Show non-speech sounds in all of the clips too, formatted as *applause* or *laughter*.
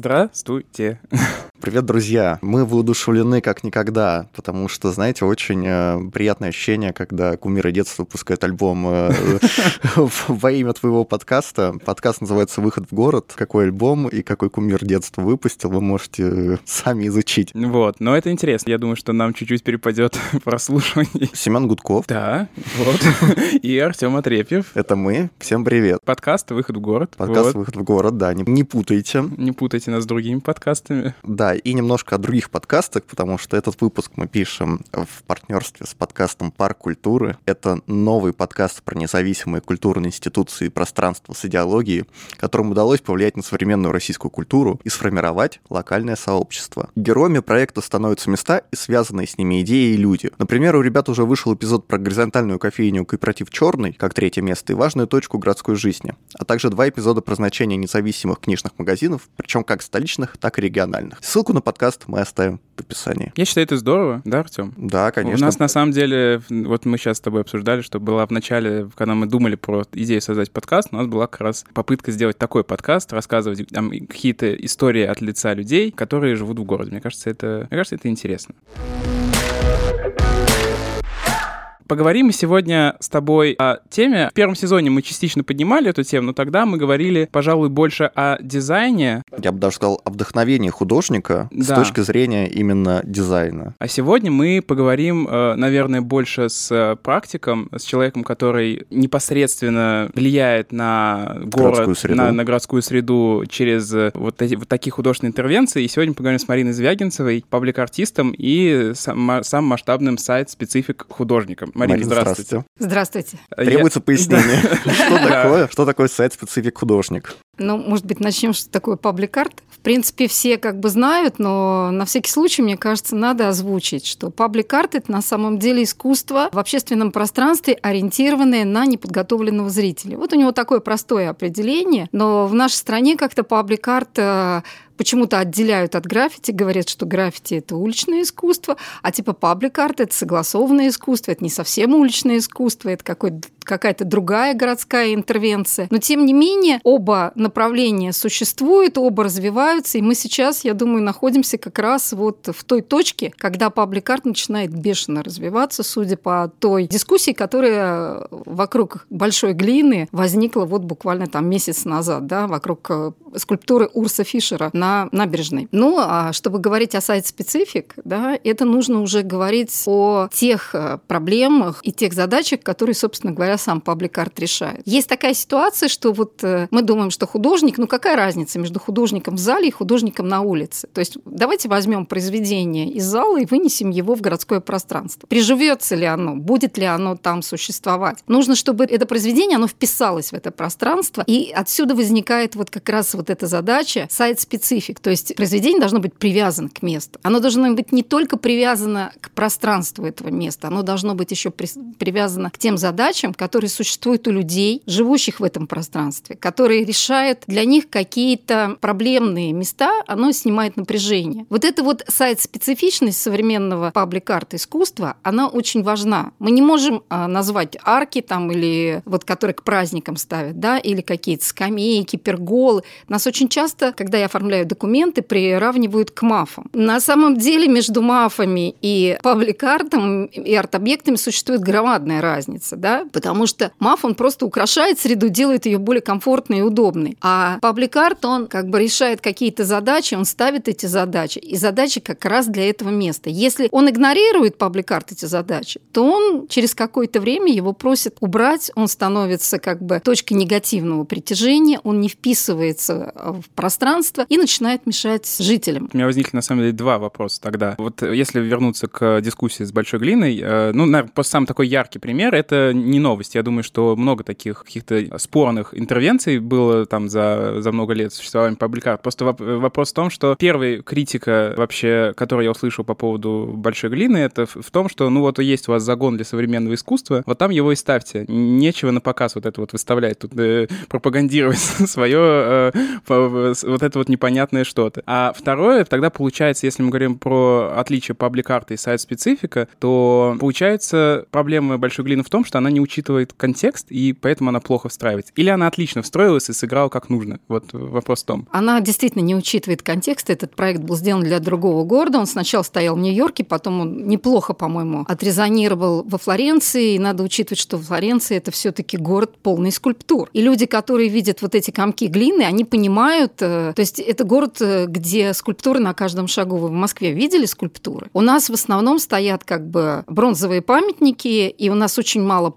Здравствуйте. *laughs* Привет, друзья! Мы воодушевлены как никогда, потому что, знаете, очень э, приятное ощущение, когда кумиры детства выпускают альбом э, *laughs* во имя твоего подкаста. Подкаст называется «Выход в город». Какой альбом и какой кумир детства выпустил, вы можете э, сами изучить. Вот, но это интересно. Я думаю, что нам чуть-чуть перепадет *laughs* прослушивание. Семен Гудков. Да, вот. *laughs* И Артем Отрепьев. Это мы. Всем привет. Подкаст «Выход в город». Подкаст «Выход в город», да. Не, не путайте. Не путайте нас с другими подкастами. Да, и немножко о других подкастах, потому что этот выпуск мы пишем в партнерстве с подкастом «Парк культуры». Это новый подкаст про независимые культурные институции и пространство с идеологией, которым удалось повлиять на современную российскую культуру и сформировать локальное сообщество. Героями проекта становятся места и связанные с ними идеи и люди. Например, у ребят уже вышел эпизод про горизонтальную кофейню «Кооператив Черный» как третье место и важную точку городской жизни, а также два эпизода про значение независимых книжных магазинов, причем как столичных, так и региональных. Ссылку на подкаст мы оставим в описании. Я считаю, это здорово, да, Артем? Да, конечно. У нас на самом деле, вот мы сейчас с тобой обсуждали, что была в начале, когда мы думали про идею создать подкаст, у нас была как раз попытка сделать такой подкаст, рассказывать там какие-то истории от лица людей, которые живут в городе. Мне кажется, это, мне кажется, это интересно. Поговорим мы сегодня с тобой о теме. В первом сезоне мы частично поднимали эту тему, но тогда мы говорили, пожалуй, больше о дизайне. Я бы даже сказал о вдохновении художника да. с точки зрения именно дизайна. А сегодня мы поговорим, э, наверное, больше с практиком, с человеком, который непосредственно влияет на город, на, на городскую среду через э, вот, эти, вот такие художественные интервенции. И сегодня поговорим с Мариной Звягинцевой, паблик-артистом и сам, самым масштабным сайт-специфик художником. Марина, Марина здравствуйте. Здравствуйте. Требуется *laughs* пояснение. Что такое? Что такое сайт-специфик художник? Ну, может быть, начнем, что такое паблик-арт. В принципе, все как бы знают, но на всякий случай, мне кажется, надо озвучить, что паблик-арт – это на самом деле искусство в общественном пространстве, ориентированное на неподготовленного зрителя. Вот у него такое простое определение, но в нашей стране как-то паблик-арт э, почему-то отделяют от граффити, говорят, что граффити это уличное искусство, а типа паблик-арт это согласованное искусство, это не совсем уличное искусство, это какой-то какая-то другая городская интервенция. Но тем не менее оба направления существуют, оба развиваются, и мы сейчас, я думаю, находимся как раз вот в той точке, когда паблик-арт начинает бешено развиваться, судя по той дискуссии, которая вокруг большой глины возникла вот буквально там месяц назад, да, вокруг э, скульптуры Урса Фишера на набережной. Ну, а чтобы говорить о сайт-специфик, да, это нужно уже говорить о тех э, проблемах и тех задачах, которые, собственно говоря, сам паблик-арт решает. Есть такая ситуация, что вот э, мы думаем, что художник, ну какая разница между художником в зале и художником на улице? То есть давайте возьмем произведение из зала и вынесем его в городское пространство. Приживется ли оно? Будет ли оно там существовать? Нужно, чтобы это произведение, оно вписалось в это пространство, и отсюда возникает вот как раз вот эта задача сайт-специфик. То есть произведение должно быть привязано к месту. Оно должно быть не только привязано к пространству этого места, оно должно быть еще привязано к тем задачам, которые существуют у людей, живущих в этом пространстве, которые решают для них какие-то проблемные места, оно снимает напряжение. Вот эта вот сайт-специфичность современного паблик-арт искусства, она очень важна. Мы не можем а, назвать арки там или вот которые к праздникам ставят, да, или какие-то скамейки, перголы. Нас очень часто, когда я оформляю документы, приравнивают к мафам. На самом деле между мафами и паблик-артом и арт-объектами существует громадная разница, да, потому потому что маф, он просто украшает среду, делает ее более комфортной и удобной. А паблик-арт, он как бы решает какие-то задачи, он ставит эти задачи, и задачи как раз для этого места. Если он игнорирует паблик-арт эти задачи, то он через какое-то время его просит убрать, он становится как бы точкой негативного притяжения, он не вписывается в пространство и начинает мешать жителям. У меня возникли, на самом деле, два вопроса тогда. Вот если вернуться к дискуссии с Большой Глиной, э, ну, наверное, просто самый такой яркий пример — это не новость я думаю, что много таких каких-то спорных интервенций было там за, за много лет существования пабликат. Просто вопрос в том, что первая критика вообще, которую я услышал по поводу большой глины, это в том, что ну вот есть у вас загон для современного искусства, вот там его и ставьте. Нечего на показ вот это вот выставлять, тут э, пропагандировать *laughs* свое э, вот это вот непонятное что-то. А второе, тогда получается, если мы говорим про отличие паблик-арта и сайт-специфика, то получается проблема большой глины в том, что она не учитывает учитывает контекст, и поэтому она плохо встраивается? Или она отлично встроилась и сыграла как нужно? Вот вопрос в том. Она действительно не учитывает контекст. Этот проект был сделан для другого города. Он сначала стоял в Нью-Йорке, потом он неплохо, по-моему, отрезонировал во Флоренции. И надо учитывать, что Флоренция – это все таки город полный скульптур. И люди, которые видят вот эти комки глины, они понимают, э, то есть это город, э, где скульптуры на каждом шагу. Вы в Москве видели скульптуры? У нас в основном стоят как бы бронзовые памятники, и у нас очень мало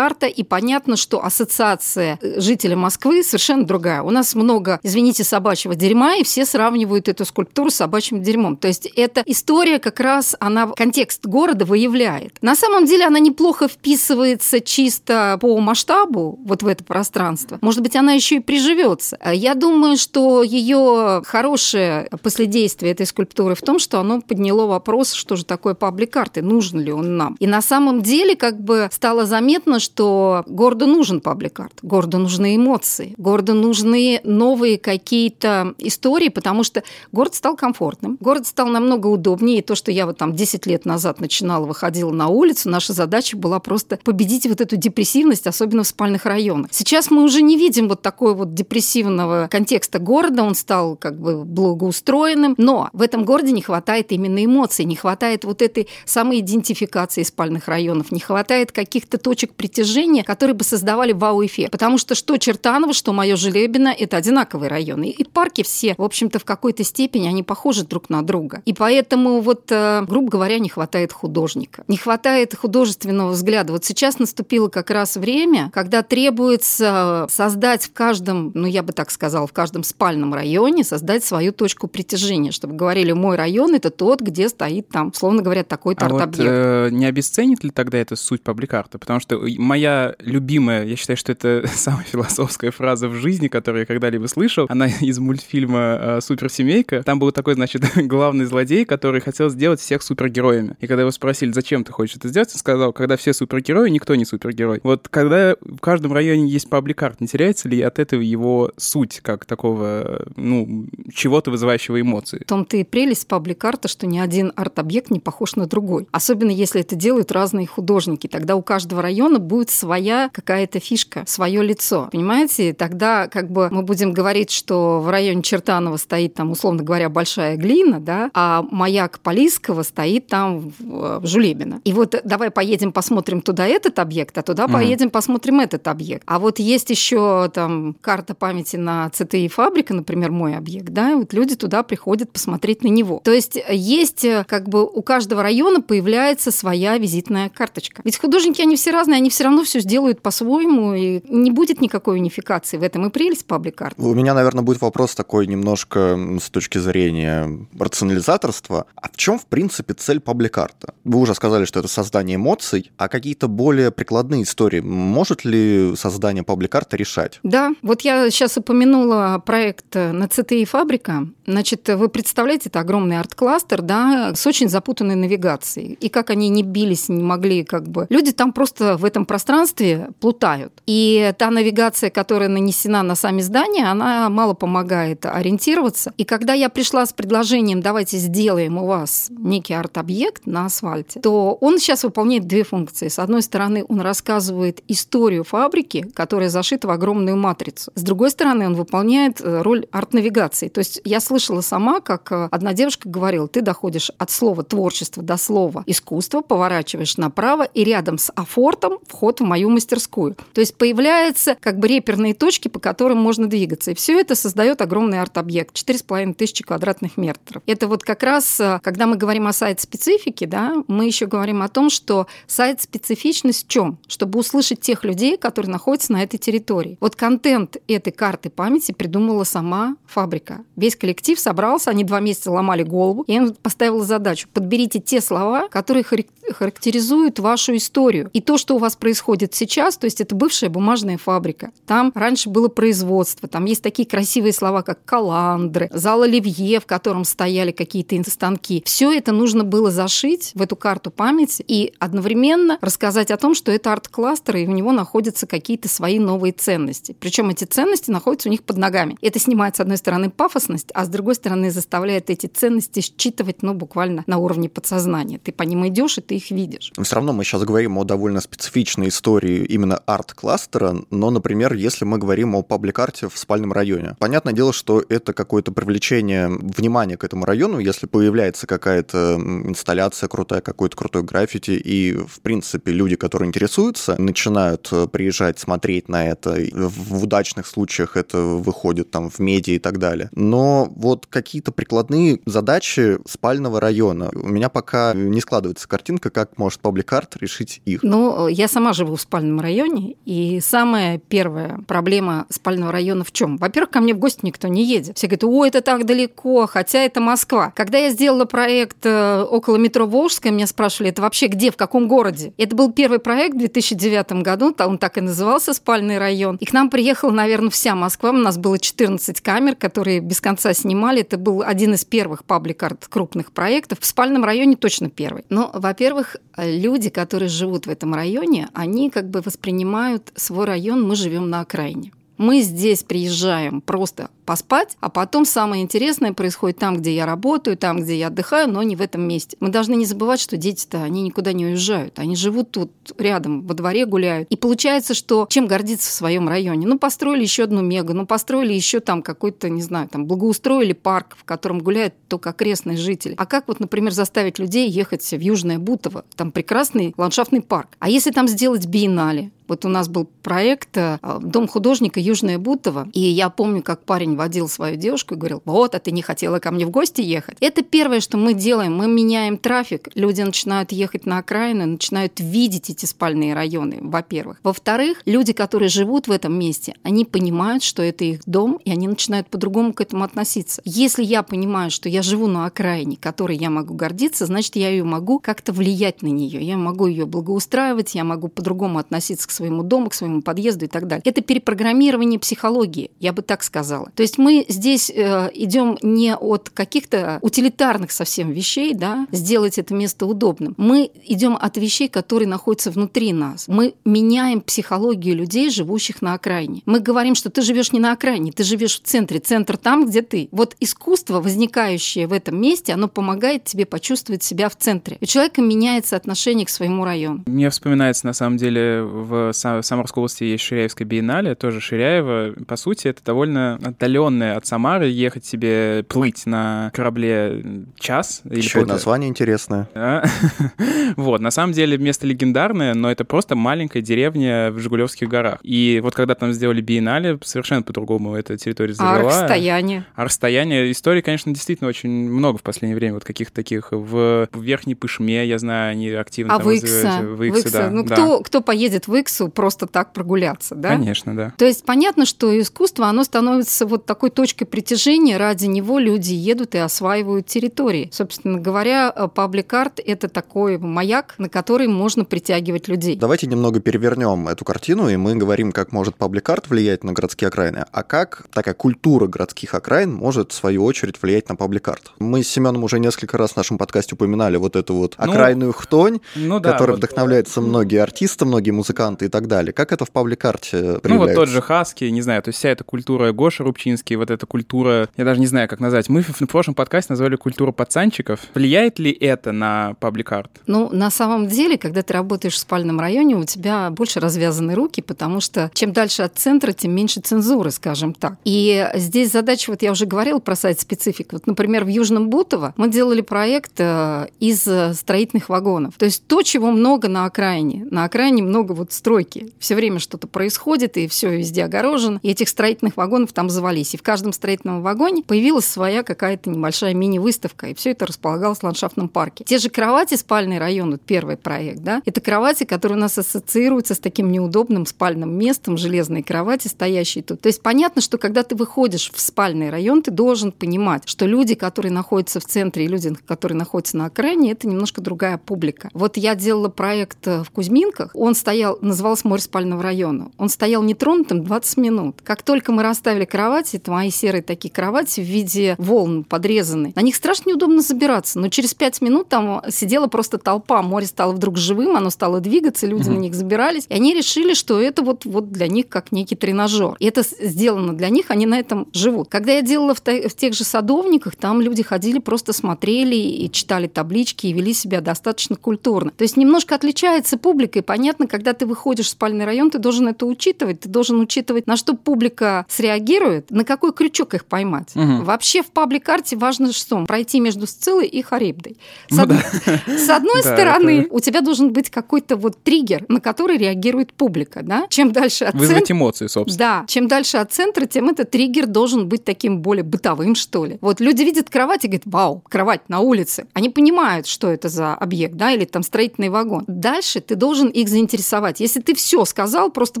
паблик-арта, и понятно, что ассоциация э, жителя Москвы совершенно другая. У нас много, извините, собачьего дерьма, и все сравнивают эту скульптуру с собачьим дерьмом. То есть эта история как раз, она контекст города выявляет. На самом деле она неплохо вписывается чисто по масштабу вот в это пространство. Может быть, она еще и приживется. Я думаю, что ее хорошее последействие этой скульптуры в том, что оно подняло вопрос, что же такое паблик-арт и нужен ли он нам. И на самом деле как бы стало заметно, что городу нужен паблик-арт, городу нужны эмоции, городу нужны новые какие-то истории, потому что город стал комфортным, город стал намного удобнее. И то, что я вот там 10 лет назад начинала, выходила на улицу, наша задача была просто победить вот эту депрессивность, особенно в спальных районах. Сейчас мы уже не видим вот такой вот депрессивного контекста города, он стал как бы благоустроенным, но в этом городе не хватает именно эмоций, не хватает вот этой самой идентификации спальных районов, не хватает каких-то точек притяжения, которые бы создавали вау-эффект. Потому что что Чертаново, что Мое Желебино – это одинаковые районы. И парки все, в общем-то, в какой-то степени они похожи друг на друга. И поэтому вот, э, грубо говоря, не хватает художника. Не хватает художественного взгляда. Вот сейчас наступило как раз время, когда требуется создать в каждом, ну я бы так сказала, в каждом спальном районе создать свою точку притяжения, чтобы говорили, мой район – это тот, где стоит там, словно говоря, такой-то а арт-объект. Вот, э, не обесценит ли тогда это суть пабликарта? Потому что моя любимая, я считаю, что это *laughs* самая философская фраза в жизни, которую я когда-либо слышал, она из мультфильма э, «Суперсемейка». Там был такой, значит, *laughs* главный злодей, который хотел сделать всех супергероями. И когда его спросили, зачем ты хочешь это сделать, он сказал, когда все супергерои, никто не супергерой. Вот когда в каждом районе есть пабликарт, не теряется ли от этого его суть, как такого, ну, чего-то вызывающего эмоции? В том-то и прелесть пабликарта, что ни один арт-объект не похож на другой. Особенно если это делают разные художники. Тогда у каждого района будет своя какая-то фишка, свое лицо. Понимаете? Тогда как бы мы будем говорить, что в районе Чертанова стоит там, условно говоря, большая глина, да, а маяк Полисского стоит там в, в Жулебино. И вот давай поедем посмотрим туда этот объект, а туда mm. поедем посмотрим этот объект. А вот есть еще там карта памяти на ЦТИ фабрика, например, мой объект, да, и вот люди туда приходят посмотреть на него. То есть есть как бы у каждого района появляется своя визитная карточка. Ведь художники, они все разные, они все равно все сделают по-своему, и не будет никакой унификации. В этом и прелесть паблик-арт. У меня, наверное, будет вопрос такой немножко с точки зрения рационализаторства. А в чем, в принципе, цель паблик-арта? Вы уже сказали, что это создание эмоций, а какие-то более прикладные истории может ли создание паблик-арта решать? Да, вот я сейчас упомянула проект на ЦТИ «Фабрика». Значит, вы представляете, это огромный арт-кластер, да, с очень запутанной навигацией. И как они не бились, не могли как бы... Люди там просто в этом пространстве плутают. И та навигация, которая нанесена на сами здания, она мало помогает ориентироваться. И когда я пришла с предложением, давайте сделаем у вас некий арт-объект на асфальте, то он сейчас выполняет две функции. С одной стороны, он рассказывает историю фабрики, которая зашита в огромную матрицу. С другой стороны, он выполняет э, роль арт-навигации. То есть я слышала сама, как э, одна девушка говорила, ты доходишь от слова творчество до слова искусство, поворачиваешь направо, и рядом с афортом вход в мою мастерскую. То есть появляются как бы реперные точки, по которым можно двигаться. И все это создает огромный арт-объект, 4,5 тысячи квадратных метров. Это вот как раз, э, когда мы говорим о сайт-специфике, да, мы еще говорим о том, что сайт-специфичность в чем? Чтобы услышать тех людей, которые находятся на этой территории. Вот контент этой карты памяти придумала сама фабрика. Весь коллектив собрался, они два месяца ломали голову. Я им поставила задачу. Подберите те слова, которые характеризуют вашу историю. И то, что у вас происходит сейчас, то есть это бывшая бумажная фабрика. Там раньше было производство, там есть такие красивые слова, как каландры, зал оливье, в котором стояли какие-то станки. Все это нужно было зашить в эту карту памяти и одновременно рассказать о том, что это арт-кластер, и у него находятся какие-то свои новые ценности. Причем эти ценности находятся у них под ногами. Это снимает, с одной стороны, пафосность, а с другой стороны, заставляет эти ценности считывать, ну, буквально на уровне подсознания. Ты по ним идешь, и ты их видишь. Но все равно мы сейчас говорим о довольно специфичной интересную историю именно арт-кластера, но, например, если мы говорим о паблик-арте в спальном районе. Понятное дело, что это какое-то привлечение внимания к этому району, если появляется какая-то инсталляция крутая, какой-то крутой граффити, и, в принципе, люди, которые интересуются, начинают э, приезжать, смотреть на это. В удачных случаях это выходит там в медиа и так далее. Но вот какие-то прикладные задачи спального района. У меня пока не складывается картинка, как может паблик-арт решить их. Ну, я сама живу в спальном районе, и самая первая проблема спального района в чем? Во-первых, ко мне в гости никто не едет. Все говорят, о, это так далеко, хотя это Москва. Когда я сделала проект э, около метро Волжская, меня спрашивали, это вообще где, в каком городе? Это был первый проект в 2009 году, он так и назывался «Спальный район». И к нам приехала, наверное, вся Москва. У нас было 14 камер, которые без конца снимали. Это был один из первых паблик-арт крупных проектов. В спальном районе точно первый. Но, во-первых, люди, которые живут в этом районе, они как бы воспринимают свой район, мы живем на окраине. Мы здесь приезжаем просто поспать, а потом самое интересное происходит там, где я работаю, там, где я отдыхаю, но не в этом месте. Мы должны не забывать, что дети-то, они никуда не уезжают. Они живут тут рядом, во дворе гуляют. И получается, что чем гордиться в своем районе? Ну, построили еще одну мега, ну, построили еще там какой-то, не знаю, там, благоустроили парк, в котором гуляют только окрестные жители. А как вот, например, заставить людей ехать в Южное Бутово? Там прекрасный ландшафтный парк. А если там сделать биеннале? Вот у нас был проект э, «Дом художника Южное Бутово», и я помню, как парень водил свою девушку и говорил, вот, а ты не хотела ко мне в гости ехать. Это первое, что мы делаем. Мы меняем трафик. Люди начинают ехать на окраины, начинают видеть эти спальные районы, во-первых. Во-вторых, люди, которые живут в этом месте, они понимают, что это их дом, и они начинают по-другому к этому относиться. Если я понимаю, что я живу на окраине, которой я могу гордиться, значит, я ее могу как-то влиять на нее. Я могу ее благоустраивать, я могу по-другому относиться к своему дому, к своему подъезду и так далее. Это перепрограммирование психологии, я бы так сказала. То есть мы здесь э, идем не от каких-то утилитарных совсем вещей, да, сделать это место удобным. Мы идем от вещей, которые находятся внутри нас. Мы меняем психологию людей, живущих на окраине. Мы говорим, что ты живешь не на окраине, ты живешь в центре, центр там, где ты. Вот искусство, возникающее в этом месте, оно помогает тебе почувствовать себя в центре. У человека меняется отношение к своему району. Мне вспоминается, на самом деле, в Самарской области есть Ширяевская биеннале, тоже Ширяева. По сути, это довольно отдаленная от Самары, ехать себе, плыть на корабле час. Еще и название интересное. А? *laughs* вот, на самом деле место легендарное, но это просто маленькая деревня в Жигулевских горах. И вот когда там сделали биеннале, совершенно по-другому эта территория зажила. А расстояние? А расстояние? Истории, конечно, действительно очень много в последнее время, вот каких-то таких. В, в Верхней Пышме, я знаю, они активно а там Икса? В Иксе, да. Ну, да. Кто, кто поедет в Иксу просто так прогуляться, да? Конечно, да. То есть понятно, что искусство, оно становится вот такой точкой притяжения, ради него люди едут и осваивают территории. Собственно говоря, паблик-арт – это такой маяк, на который можно притягивать людей. Давайте немного перевернем эту картину, и мы говорим, как может паблик-арт влиять на городские окраины, а как такая культура городских окраин может, в свою очередь, влиять на паблик-арт. Мы с Семеном уже несколько раз в нашем подкасте упоминали вот эту вот ну, окраинную хтонь, ну, да, которой вот, вдохновляются многие артисты, многие музыканты и так далее. Как это в паблик-арте проявляется? Ну вот тот же Хаски, не знаю, то есть вся эта культура Гоша Рубчинский, вот эта культура, я даже не знаю, как назвать. Мы в прошлом подкасте назвали культуру пацанчиков. Влияет ли это на паблик-арт? Ну, на самом деле, когда ты работаешь в спальном районе, у тебя больше развязаны руки, потому что чем дальше от центра, тем меньше цензуры, скажем так. И здесь задача, вот я уже говорила про сайт специфик. Вот, например, в Южном Бутово мы делали проект э, из строительных вагонов. То есть то, чего много на окраине. На окраине много вот стройки. Все время что-то происходит, и все везде огорожено. И этих строительных вагонов там завались. И в каждом строительном вагоне появилась своя какая-то небольшая мини-выставка, и все это располагалось в ландшафтном парке. Те же кровати спальный район, вот первый проект, да, это кровати, которые у нас ассоциируются с таким неудобным спальным местом, железные кровати, стоящие тут. То есть понятно, что когда ты выходишь в спальный район, ты должен понимать, что люди, которые находятся в центре, и люди, которые находятся на окраине, это немножко другая публика. Вот я делала проект в Кузьминках, он стоял, назывался «Море спального района». Он стоял нетронутым 20 минут. Как только мы расставили кровати, это мои серые такие кровати в виде волн подрезаны. На них страшно неудобно забираться, но через пять минут там сидела просто толпа, море стало вдруг живым, оно стало двигаться, люди угу. на них забирались, и они решили, что это вот, вот для них как некий тренажер. И это сделано для них, они на этом живут. Когда я делала в, в тех же садовниках, там люди ходили, просто смотрели и читали таблички и вели себя достаточно культурно. То есть немножко отличается публика, и понятно, когда ты выходишь в спальный район, ты должен это учитывать. Ты должен учитывать, на что публика среагирует, на какой крючок их поймать. Угу. Вообще в паблик-карте важно что? Пройти между Сциллой и Харибдой. С, ну, од... да. С одной *laughs* стороны, это... у тебя должен быть какой-то вот триггер, на который реагирует публика. Да? Чем дальше от Вызвать центра... эмоции, собственно. Да. Чем дальше от центра, тем этот триггер должен быть таким более бытовым, что ли. Вот люди видят кровать и говорят, вау, кровать на улице. Они понимают, что это за объект, да, или там строительный вагон. Дальше ты должен их заинтересовать. Если ты все сказал, просто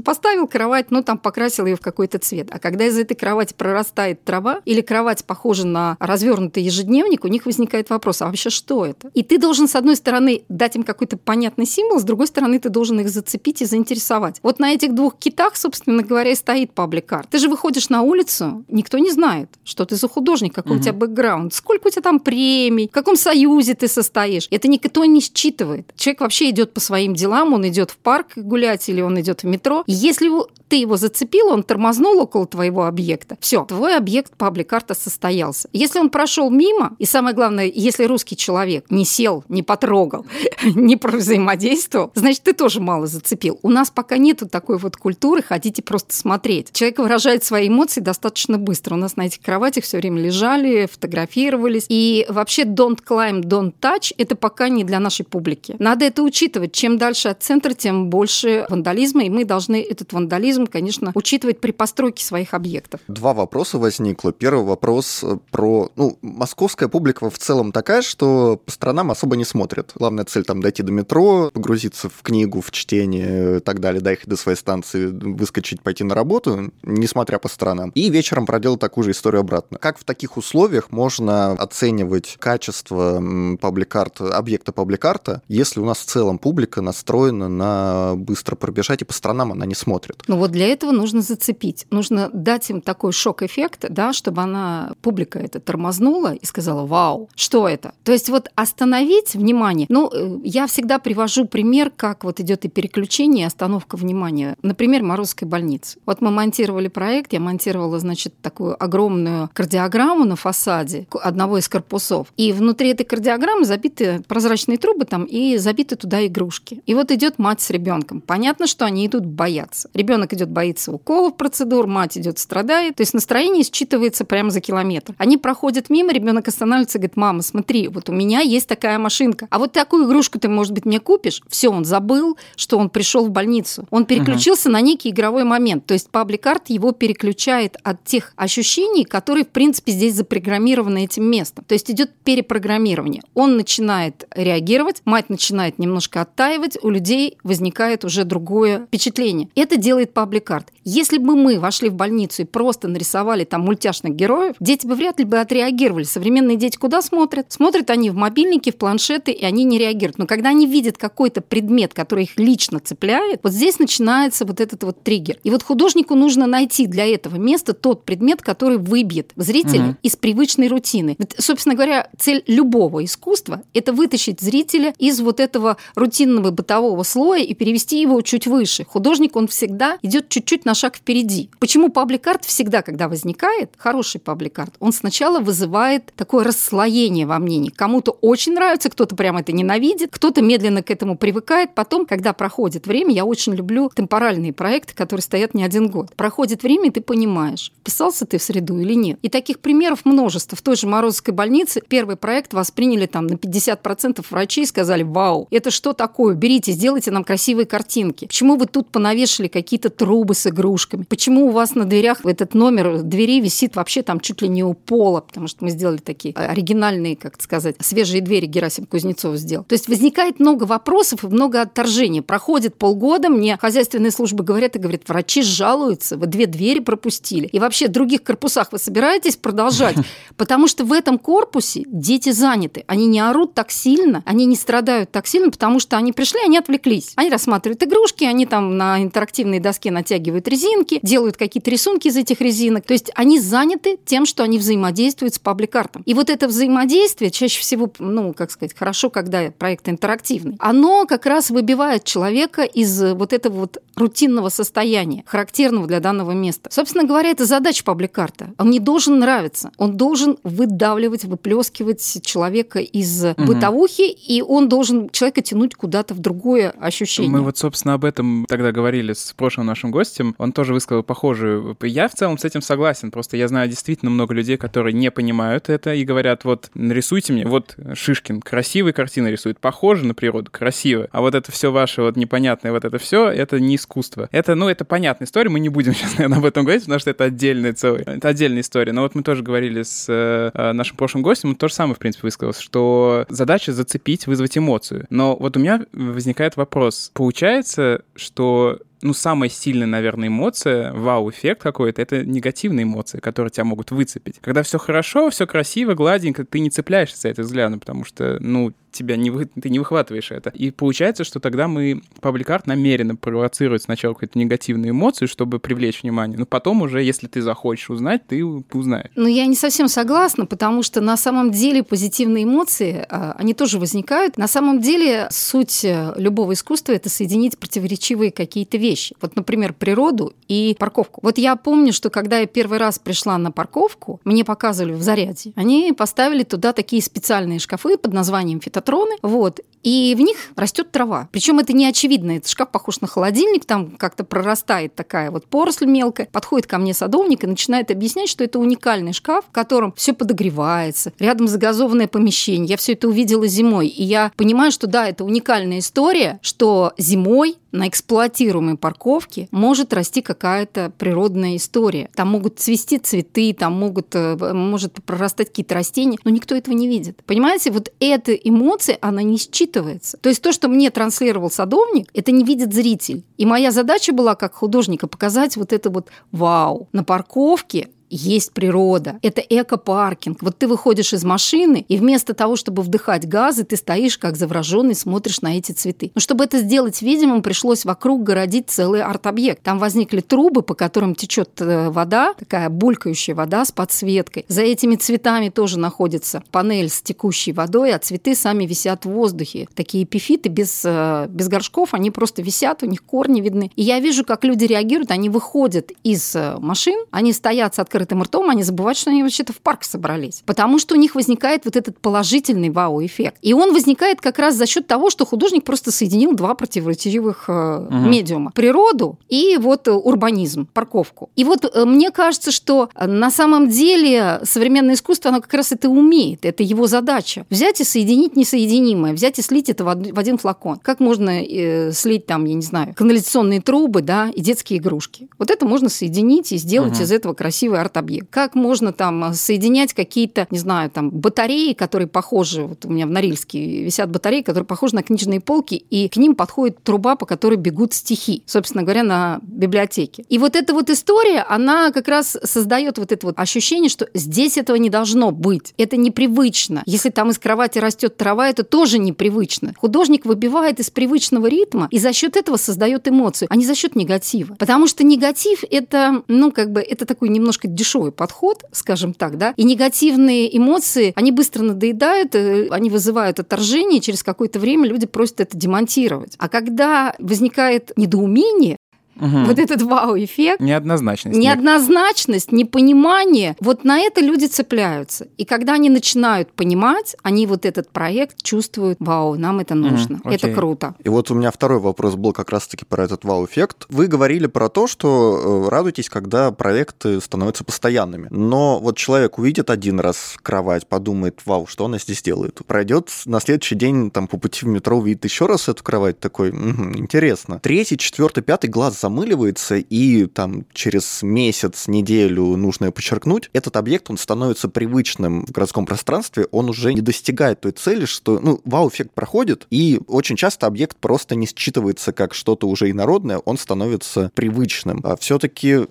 поставил кровать, ну там покрасил ее в какой-то цвет. А когда из этой кровати прорастает трава или кровать похожа на развернутый ежедневник, у них возникает вопрос, а вообще что это? И ты должен, с одной стороны, дать им какой-то понятный символ, с другой стороны, ты должен их зацепить и заинтересовать. Вот на этих двух китах, собственно говоря, и стоит паблик-арт. Ты же выходишь на улицу, никто не знает, что ты за художник, какой угу. у тебя бэкграунд, сколько у тебя там премий, в каком союзе ты состоишь. Это никто не считывает. Человек вообще идет по своим делам, он идет в парк гулять или он идет в метро. Если ты его зацепил, он тормознул около твоего объекта. Все, твой объект паблик-арта состоялся. Если он прошел мимо, и самое главное, если русский человек не сел, не потрогал, *laughs* не взаимодействовал, значит, ты тоже мало зацепил. У нас пока нету такой вот культуры, хотите просто смотреть. Человек выражает свои эмоции достаточно быстро. У нас на этих кроватях все время лежали, фотографировались. И вообще don't climb, don't touch – это пока не для нашей публики. Надо это учитывать. Чем дальше от центра, тем больше вандализма, и мы должны этот вандализм, конечно, учитывать при постройке своих объектов. Два вопроса возникло. Первый вопрос э, про... Ну, московская публика в целом такая, что по сторонам особо не смотрит. Главная цель там дойти до метро, погрузиться в книгу, в чтение и так далее, доехать до своей станции, выскочить, пойти на работу, несмотря по сторонам. И вечером проделать такую же историю обратно. Как в таких условиях можно оценивать качество пабликарт, объекта пабликарта, если у нас в целом публика настроена на быстро пробежать, и по сторонам она не смотрит? Ну вот для этого нужно зацепить. Нужно дать им такой шок-эффект, да, чтобы она, публика это тормознула и сказала, вау, что это? То есть вот остановить внимание. Ну, э, я всегда привожу пример, как вот идет и переключение, и остановка внимания. Например, Морозской больницы. Вот мы монтировали проект, я монтировала, значит, такую огромную кардиограмму на фасаде одного из корпусов. И внутри этой кардиограммы забиты прозрачные трубы там и забиты туда игрушки. И вот идет мать с ребенком. Понятно, что они идут бояться. Ребенок идет боится уколов процедур, мать идет страдает. То есть настроение считывается прямо за километр. Они проходят мимо, ребенок останавливается и говорит, мама, смотри, вот у меня есть такая машинка. А вот такую игрушку ты, может быть, мне купишь? Все, он забыл, что он пришел в больницу. Он переключился uh-huh. на некий игровой момент. То есть паблик-арт его переключает от тех ощущений, которые, в принципе, здесь запрограммированы этим местом. То есть идет перепрограммирование. Он начинает реагировать, мать начинает немножко оттаивать, у людей возникает уже другое впечатление. Это делает паблик-арт. Если бы мы вошли в больницу и просто нарисовали там мультяшных героев, дети бы вряд ли бы отреагировали. Современные дети куда смотрят? Смотрят они в мобильники, в планшеты, и они не реагируют. Но когда они видят какой-то предмет, который их лично цепляет, вот здесь начинается вот этот вот триггер. И вот художнику нужно найти для этого места тот предмет, который выбьет зрителя угу. из привычной рутины. Вот, собственно говоря, цель любого искусства – это вытащить зрителя из вот этого рутинного бытового слоя и перевести его чуть выше. Художник, он всегда идет чуть-чуть на шаг впереди. Почему паблик-арт всегда, когда возникает, хороший паблик-арт, он сначала вызывает такое расслоение во мнении. Кому-то очень нравится, кто-то прямо это ненавидит, кто-то медленно к этому привыкает. Потом, когда проходит время, я очень люблю темпоральные проекты, которые стоят не один год. Проходит время, и ты понимаешь, вписался ты в среду или нет. И таких примеров множество. В той же Морозовской больнице первый проект восприняли там на 50% врачей и сказали, вау, это что такое? Берите, сделайте нам красивые картинки. Почему вы тут понавешали какие-то трубы с игрушками? Почему у вас на дверях этот номер двери висит вообще там чуть ли не у пола? Потому что мы сделали такие оригинальные, как сказать, свежие двери Герасим Кузнецов сделал. То есть возникает много вопросов и много отторжений. Проходит полгода, мне хозяйственные службы говорят и говорят, врачи жалуются, вы две двери пропустили. И вообще в других корпусах вы собираетесь продолжать? *laughs* Потому что в этом корпусе дети заняты. Они не орут так сильно, они не страдают так сильно, потому что они пришли, они отвлеклись. Они рассматривают игрушки, они там на интерактивной доске натягивают резинки, делают какие-то рисунки из этих резинок. То есть они заняты тем, что они взаимодействуют с паблик-артом. И вот это взаимодействие чаще всего, ну, как сказать, хорошо, когда проект интерактивный, оно как раз выбивает человека из вот этого вот рутинного состояния, характерного для данного места. Собственно говоря, это задача паблик-арта. Он не должен нравиться, он должен выдавливать, выплескивать человека из угу. бытовухи, и он должен человека тянуть куда-то в другое ощущение. Мы вот, собственно, собственно, об этом тогда говорили с прошлым нашим гостем. Он тоже высказал похожую. Я в целом с этим согласен. Просто я знаю действительно много людей, которые не понимают это и говорят, вот, нарисуйте мне, вот Шишкин красивые картины рисует, похоже на природу, красиво. А вот это все ваше вот непонятное, вот это все, это не искусство. Это, ну, это понятная история, мы не будем *laughs* сейчас, наверное, об этом говорить, потому что это отдельная целая, это отдельная история. Но вот мы тоже говорили с э, нашим прошлым гостем, он тоже самое, в принципе, высказался, что задача зацепить, вызвать эмоцию. Но вот у меня возникает вопрос. Получается, что ну, самая сильная, наверное, эмоция, вау-эффект какой-то, это негативные эмоции, которые тебя могут выцепить. Когда все хорошо, все красиво, гладенько, ты не цепляешься за это взглядом, потому что, ну, тебя не вы, ты не выхватываешь это. И получается, что тогда мы пабликарт намеренно провоцирует сначала какую-то негативную эмоцию, чтобы привлечь внимание, но потом уже, если ты захочешь узнать, ты узнаешь. Ну, я не совсем согласна, потому что на самом деле позитивные эмоции, а, они тоже возникают. На самом деле суть э, любого искусства – это соединить противоречивые какие-то вещи. Вот, например, природу и парковку. Вот я помню, что когда я первый раз пришла на парковку, мне показывали в заряде, они поставили туда такие специальные шкафы под названием фито патроны, вот, и в них растет трава. Причем это не очевидно. Этот шкаф похож на холодильник, там как-то прорастает такая вот поросль мелкая. Подходит ко мне садовник и начинает объяснять, что это уникальный шкаф, в котором все подогревается. Рядом загазованное помещение. Я все это увидела зимой. И я понимаю, что да, это уникальная история, что зимой на эксплуатируемой парковке может расти какая-то природная история. Там могут цвести цветы, там могут, э, может прорастать какие-то растения, но никто этого не видит. Понимаете, вот эта эмоция, она не считывается. То есть то, что мне транслировал садовник, это не видит зритель. И моя задача была как художника показать вот это вот вау. На парковке есть природа, это экопаркинг. Вот ты выходишь из машины, и вместо того, чтобы вдыхать газы, ты стоишь как завраженный, смотришь на эти цветы. Но чтобы это сделать видимым, пришлось вокруг городить целый арт-объект. Там возникли трубы, по которым течет э, вода, такая булькающая вода с подсветкой. За этими цветами тоже находится панель с текущей водой, а цветы сами висят в воздухе. Такие эпифиты без, э, без горшков, они просто висят, у них корни видны. И я вижу, как люди реагируют, они выходят из э, машин, они стоят с открытым открытым ртом, они забывают, что они вообще-то в парк собрались. Потому что у них возникает вот этот положительный вау-эффект. И он возникает как раз за счет того, что художник просто соединил два противоречивых э, угу. медиума. Природу и вот э, урбанизм, парковку. И вот э, мне кажется, что на самом деле современное искусство, оно как раз это умеет. Это его задача. Взять и соединить несоединимое, взять и слить это в один флакон. Как можно э, слить там, я не знаю, канализационные трубы, да, и детские игрушки. Вот это можно соединить и сделать угу. из этого красивый арт-объект. Как можно там э, соединять какие-то, не знаю, там батареи, которые похожи, вот у меня в Норильске висят батареи, которые похожи на книжные полки, и к ним подходит труба, по которой бегут стихи, собственно говоря, на библиотеке. И вот эта вот история, она как раз создает вот это вот ощущение, что здесь этого не должно быть. Это непривычно. Если там из кровати растет трава, это тоже непривычно. Художник выбивает из привычного ритма и за счет этого создает эмоцию, а не за счет негатива. Потому что негатив это, ну, как бы, это такой немножко дешевый подход, скажем так, да, и негативные эмоции, они быстро надоедают, э, они вызывают отторжение, и через какое-то время люди просят это демонтировать. А когда возникает недоумение, Угу. Вот этот вау-эффект. Неоднозначность. Неоднозначность, непонимание. Вот на это люди цепляются. И когда они начинают понимать, они вот этот проект чувствуют, вау, нам это нужно, угу, это круто. И вот у меня второй вопрос был как раз-таки про этот вау-эффект. Вы говорили про то, что э, радуетесь, когда проекты становятся постоянными. Но вот человек увидит один раз кровать, подумает, вау, что она здесь делает. Пройдет на следующий день там по пути в метро, увидит еще раз эту кровать, такой, угу, интересно. Третий, четвертый, пятый глаз замыливается, и там через месяц, неделю нужно подчеркнуть, этот объект, он становится привычным в городском пространстве, он уже не достигает той цели, что, ну, вау-эффект проходит, и очень часто объект просто не считывается как что-то уже инородное, он становится привычным. А все-таки... Я,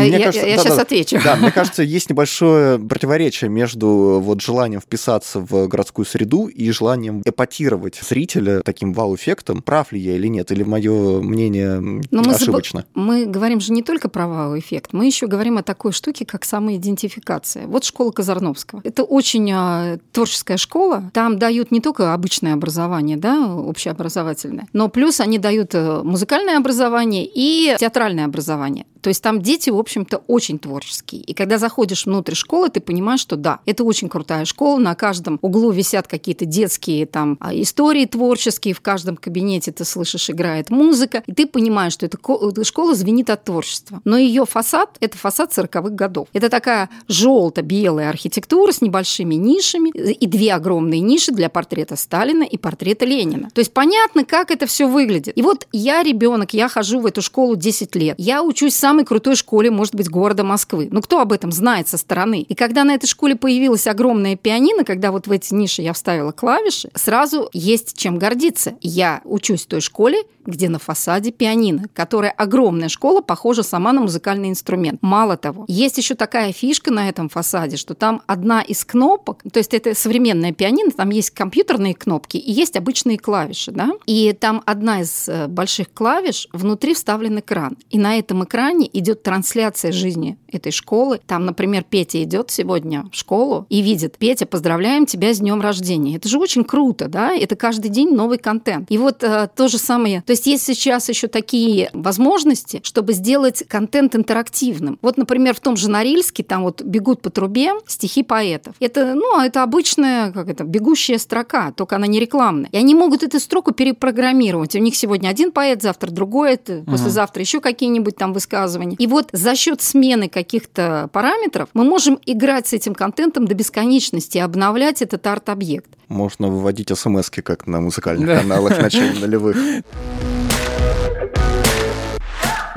мне я, кажется, я, я да, сейчас да, отвечу. Да, мне кажется, есть небольшое противоречие между вот желанием вписаться в городскую среду и желанием эпатировать зрителя таким вау-эффектом. Прав ли я или нет? Или мое мнение Но мы ошибочно? Точно. Мы говорим же не только про вау-эффект, мы еще говорим о такой штуке, как самоидентификация. Вот школа Казарновского. Это очень а, творческая школа. Там дают не только обычное образование, да, общеобразовательное, но плюс они дают э, музыкальное образование и театральное образование. То есть там дети, в общем-то, очень творческие. И когда заходишь внутрь школы, ты понимаешь, что да, это очень крутая школа, на каждом углу висят какие-то детские там а, истории творческие, в каждом кабинете ты слышишь, играет музыка, и ты понимаешь, что эта школа звенит от творчества. Но ее фасад – это фасад 40-х годов. Это такая желто-белая архитектура с небольшими нишами и две огромные ниши для портрета Сталина и портрета Ленина. То есть понятно, как это все выглядит. И вот я ребенок, я хожу в эту школу 10 лет. Я учусь самой крутой школе, может быть, города Москвы. Ну, кто об этом знает со стороны? И когда на этой школе появилась огромная пианино, когда вот в эти ниши я вставила клавиши, сразу есть чем гордиться. Я учусь в той школе, где на фасаде пианино, которая огромная школа, похожа сама на музыкальный инструмент. Мало того, есть еще такая фишка на этом фасаде, что там одна из кнопок, то есть это современное пианино, там есть компьютерные кнопки и есть обычные клавиши, да, и там одна из э, больших клавиш, внутри вставлен экран, и на этом экране идет трансляция жизни этой школы. Там, например, Петя идет сегодня в школу и видит, Петя, поздравляем тебя с днем рождения. Это же очень круто, да, это каждый день новый контент. И вот э, то же самое, то есть есть сейчас еще такие возможности, чтобы сделать контент интерактивным. Вот, например, в том же Норильске там вот бегут по трубе стихи поэтов. Это, ну, это обычная, как это, бегущая строка, только она не рекламная. И они могут эту строку перепрограммировать. У них сегодня один поэт, завтра другой, это, угу. послезавтра еще какие-нибудь там высказывания. И вот за счет смены каких-то параметров мы можем играть с этим контентом до бесконечности и обновлять этот арт-объект. Можно выводить смс как на музыкальных каналах начала нулевых. *laughs*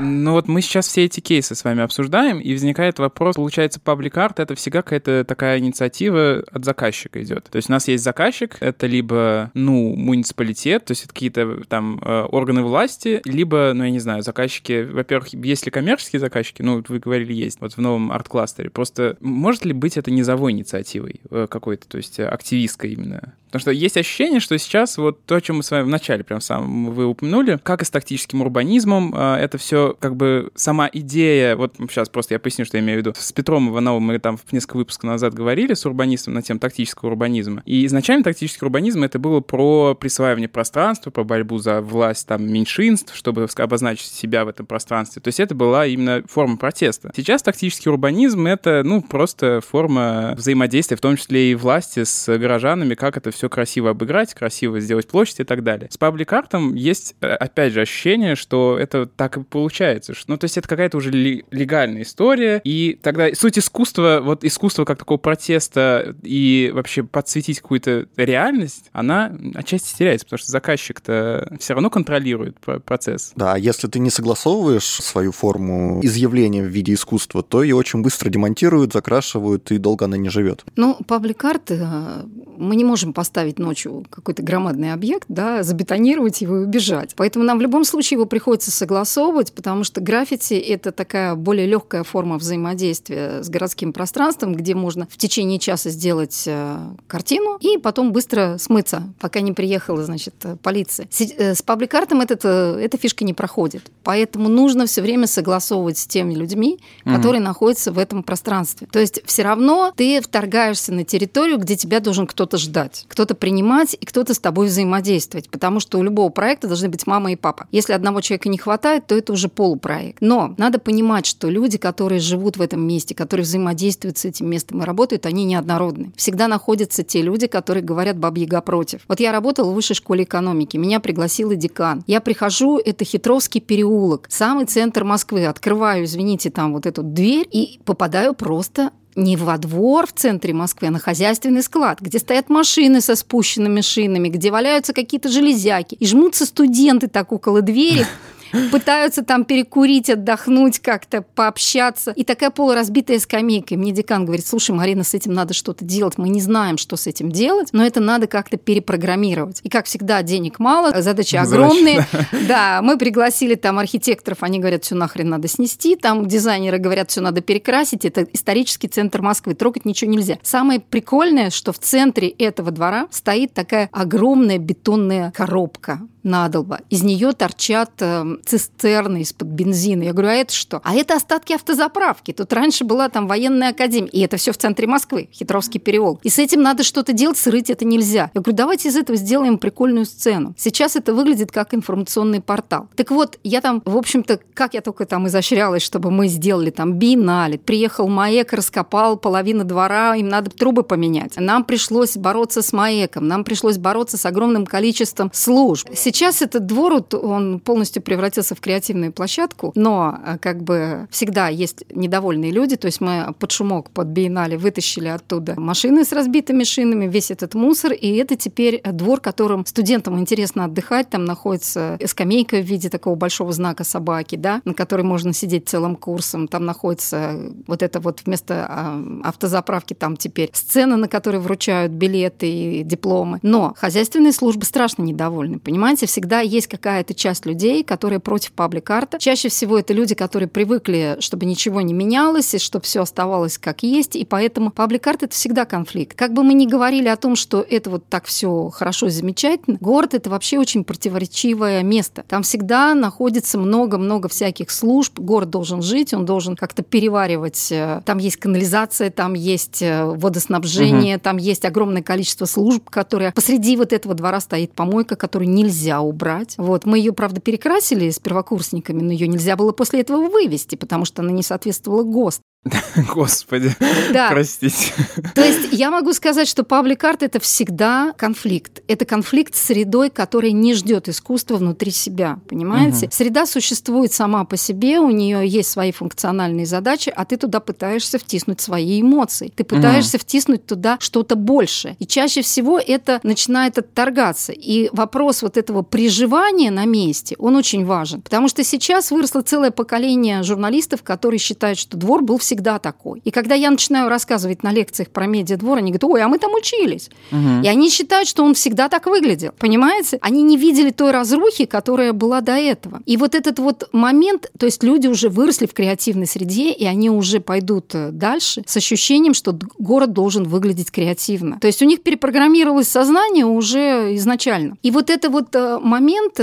Ну вот мы сейчас все эти кейсы с вами обсуждаем, и возникает вопрос, получается, паблик арт это всегда какая-то такая инициатива от заказчика идет. То есть у нас есть заказчик, это либо, ну, муниципалитет, то есть это какие-то там э, органы власти, либо, ну, я не знаю, заказчики, во-первых, есть ли коммерческие заказчики, ну, вы говорили, есть, вот в новом арт-кластере. Просто может ли быть это низовой инициативой э, какой-то, то есть активистской именно? Потому что есть ощущение, что сейчас вот то, о чем мы с вами в начале прям сам вы упомянули, как и с тактическим урбанизмом, э, это все как бы сама идея, вот сейчас просто я поясню, что я имею в виду. С Петром Ивановым мы там несколько выпусков назад говорили с урбанистом на тему тактического урбанизма. И изначально тактический урбанизм это было про присваивание пространства, про борьбу за власть там меньшинств, чтобы обозначить себя в этом пространстве. То есть это была именно форма протеста. Сейчас тактический урбанизм это, ну, просто форма взаимодействия, в том числе и власти с горожанами, как это все красиво обыграть, красиво сделать площадь и так далее. С паблик-артом есть, э, опять же, ощущение, что это так и получается. Ну, то есть это какая-то уже легальная история, и тогда суть искусства, вот искусство как такого протеста и вообще подсветить какую-то реальность, она отчасти теряется, потому что заказчик-то все равно контролирует процесс. Да, если ты не согласовываешь свою форму изъявления в виде искусства, то ее очень быстро демонтируют, закрашивают, и долго она не живет. Ну, паблик-арт э, мы не можем поставить ночью какой-то громадный объект, да, забетонировать его и убежать. Поэтому нам в любом случае его приходится согласовывать, потому что граффити – это такая более легкая форма взаимодействия с городским пространством, где можно в течение часа сделать э, картину и потом быстро смыться, пока не приехала, значит, полиция. Э, с паблик-артом этот, э, эта фишка не проходит. Поэтому нужно все время согласовывать с теми людьми, которые mm находятся в этом пространстве. То есть все равно ты вторгаешься на территорию, где тебя должен кто-то ждать, кто кто-то принимать и кто-то с тобой взаимодействовать, потому что у любого проекта должны быть мама и папа. Если одного человека не хватает, то это уже полупроект. Но надо понимать, что люди, которые живут в этом месте, которые взаимодействуют с этим местом и работают, они неоднородны. Всегда находятся те люди, которые говорят «бабьяга против». Вот я работала в высшей школе экономики, меня пригласил и декан. Я прихожу, это Хитровский переулок, самый центр Москвы, открываю, извините, там вот эту дверь и попадаю просто не во двор в центре Москвы, а на хозяйственный склад, где стоят машины со спущенными шинами, где валяются какие-то железяки. И жмутся студенты так около двери, *laughs* пытаются там перекурить, отдохнуть как-то, пообщаться. И такая полуразбитая скамейка. И мне декан говорит, слушай, Марина, с этим надо что-то делать. Мы не знаем, что с этим делать, но это надо как-то перепрограммировать. И, как всегда, денег мало, задачи огромные. *laughs* Да, мы пригласили там архитекторов, они говорят, все нахрен надо снести. Там дизайнеры говорят, все надо перекрасить. Это исторический центр Москвы, трогать ничего нельзя. Самое прикольное, что в центре этого двора стоит такая огромная бетонная коробка надолба. Из нее торчат э, цистерны из-под бензина. Я говорю, а это что? А это остатки автозаправки. Тут раньше была там военная академия. И это все в центре Москвы, Хитровский переулок. И с этим надо что-то делать, срыть это нельзя. Я говорю, давайте из этого сделаем прикольную сцену. Сейчас это выглядит как информационный портал. Так вот, я там, в общем-то, как я только там изощрялась, чтобы мы сделали там биеннале. Приехал Маэк, раскопал половину двора, им надо трубы поменять. Нам пришлось бороться с Маэком, нам пришлось бороться с огромным количеством служб. Сейчас этот двор, он полностью превратился в креативную площадку, но э, как бы всегда есть недовольные люди, то есть мы под шумок, под биеннале вытащили оттуда машины с разбитыми шинами, весь этот мусор, и это теперь двор, которым студентам интересно отдыхать, там находится скамейка в виде такого большого знака собаки, да, на которой можно сидеть целым курсом, там находится вот это вот вместо а, автозаправки там теперь сцена, на которой вручают билеты и дипломы. Но хозяйственные службы страшно недовольны, понимаете? Всегда есть какая-то часть людей, которые против паблик-арта. Чаще всего это люди, которые привыкли, чтобы ничего не менялось, и чтобы все оставалось как есть, и поэтому паблик-арт — это всегда конфликт. Как бы мы ни говорили о том, что это вот так все хорошо и замечательно, город — это вообще очень противоречивое место. Там всегда находится много-много всяких служб, город должен жить, он должен как-то переваривать. Э, там есть канализация, там есть э, водоснабжение, угу. там есть огромное количество служб, которые посреди вот этого двора стоит помойка, которую нельзя убрать. Вот мы ее, правда, перекрасили с первокурсниками, но ее нельзя было после этого вывести, потому что она не соответствовала ГОСТ. *laughs* Господи, да. простите. То есть я могу сказать, что паблик-арт – это всегда конфликт. Это конфликт с средой, которая не ждет искусства внутри себя, понимаете? Угу. Среда существует сама по себе, у нее есть свои функциональные задачи, а ты туда пытаешься втиснуть свои эмоции. Ты пытаешься угу. втиснуть туда что-то большее. И чаще всего это начинает отторгаться. И вопрос вот этого приживания на месте, он очень важен. Потому что сейчас выросло целое поколение журналистов, которые считают, что двор был всегда всегда такой. И когда я начинаю рассказывать на лекциях про медиадвор, они говорят, ой, а мы там учились. Угу. И они считают, что он всегда так выглядел. Понимаете? Они не видели той разрухи, которая была до этого. И вот этот вот момент, то есть люди уже выросли в креативной среде, и они уже пойдут э, дальше с ощущением, что город должен выглядеть креативно. То есть у них перепрограммировалось сознание уже изначально. И вот это вот э, момент,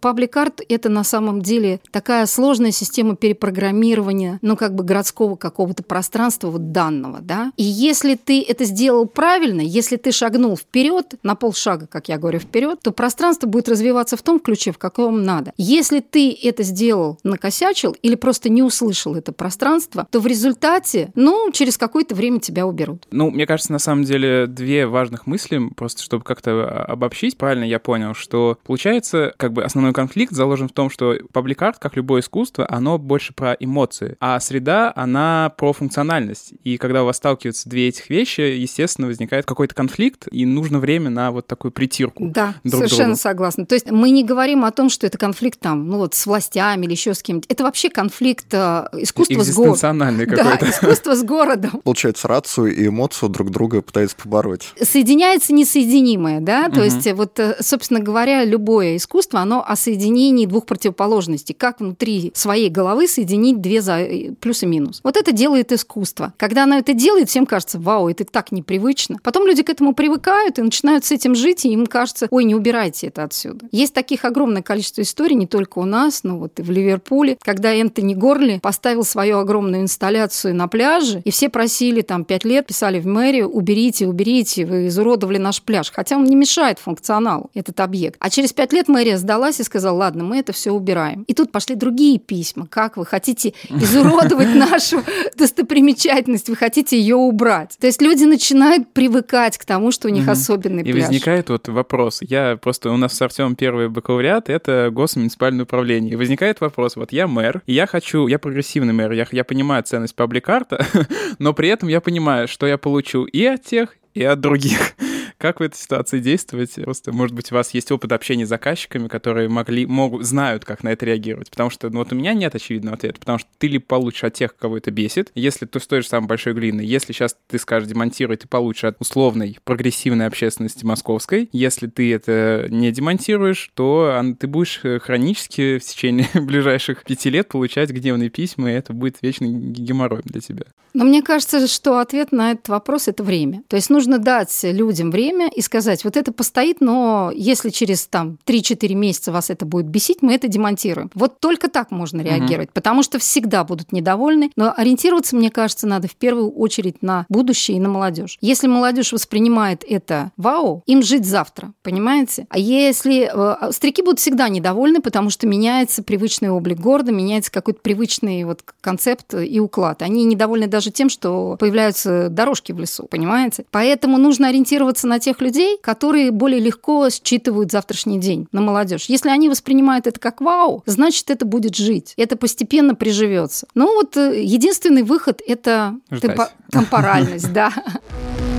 паблик-арт, это на самом деле такая сложная система перепрограммирования, ну, как бы городского какого-то пространства вот данного, да. И если ты это сделал правильно, если ты шагнул вперед на полшага, как я говорю, вперед, то пространство будет развиваться в том ключе, в каком надо. Если ты это сделал, накосячил или просто не услышал это пространство, то в результате, ну, через какое-то время тебя уберут. Ну, мне кажется, на самом деле две важных мысли, просто чтобы как-то обобщить, правильно я понял, что получается, как бы основной конфликт заложен в том, что пабликарт, как любое искусство, оно больше про эмоции, а среда, она про функциональность. И когда у вас сталкиваются две этих вещи, естественно, возникает какой-то конфликт, и нужно время на вот такую притирку. Да, друг совершенно другу. согласна. То есть мы не говорим о том, что это конфликт там, ну вот с властями или еще с кем-то. Это вообще конфликт э, искусства с городом. какой-то. Да, *laughs* искусство с городом. Получается, рацию и эмоцию друг друга пытаются побороть. Соединяется несоединимое, да? То угу. есть вот, э, собственно говоря, любое искусство, оно о соединении двух противоположностей. Как внутри своей головы соединить две за э, плюс и минус. Вот это делает искусство. Когда оно это делает, всем кажется, вау, это так непривычно. Потом люди к этому привыкают и начинают с этим жить, и им кажется, ой, не убирайте это отсюда. Есть таких огромное количество историй, не только у нас, но вот и в Ливерпуле, когда Энтони Горли поставил свою огромную инсталляцию на пляже, и все просили там пять лет, писали в мэрию, уберите, уберите, вы изуродовали наш пляж. Хотя он не мешает функционалу, этот объект. А через пять лет мэрия сдалась и сказала, ладно, мы это все убираем. И тут пошли другие письма. Как вы хотите изуродовать *laughs* нашу *laughs* достопримечательность, вы хотите ее убрать. То есть люди начинают привыкать к тому, что у них mm-hmm. особенный И пляж. возникает вот вопрос. Я просто, у нас с Артемом первый бакалавриат — это госмуниципальное управление. И возникает вопрос, вот я мэр, и я хочу, я прогрессивный мэр, я, я понимаю ценность паблик-арта, *laughs* но при этом я понимаю, что я получу и от тех, и от других. Как в этой ситуации действовать? Просто, может быть, у вас есть опыт общения с заказчиками, которые могли, могут, знают, как на это реагировать. Потому что, ну, вот у меня нет очевидного ответа, потому что ты либо получишь от тех, кого это бесит, если ты стоишь самой большой глины, если сейчас ты скажешь демонтируй, ты получишь от условной прогрессивной общественности московской. Если ты это не демонтируешь, то ты будешь э, хронически в течение *laughs* ближайших пяти лет получать гневные письма, и это будет вечный геморрой для тебя. Но мне кажется, что ответ на этот вопрос — это время. То есть нужно дать людям время, время и сказать, вот это постоит, но если через там 3-4 месяца вас это будет бесить, мы это демонтируем. Вот только так можно реагировать, угу. потому что всегда будут недовольны, но ориентироваться, мне кажется, надо в первую очередь на будущее и на молодежь. Если молодежь воспринимает это вау, им жить завтра, понимаете? А если э, старики будут всегда недовольны, потому что меняется привычный облик города, меняется какой-то привычный вот концепт и уклад. Они недовольны даже тем, что появляются дорожки в лесу, понимаете? Поэтому нужно ориентироваться на тех людей, которые более легко считывают завтрашний день, на молодежь. Если они воспринимают это как вау, значит, это будет жить. Это постепенно приживется. Ну вот э, единственный выход – это *laughs* темпоральность, да. *laughs*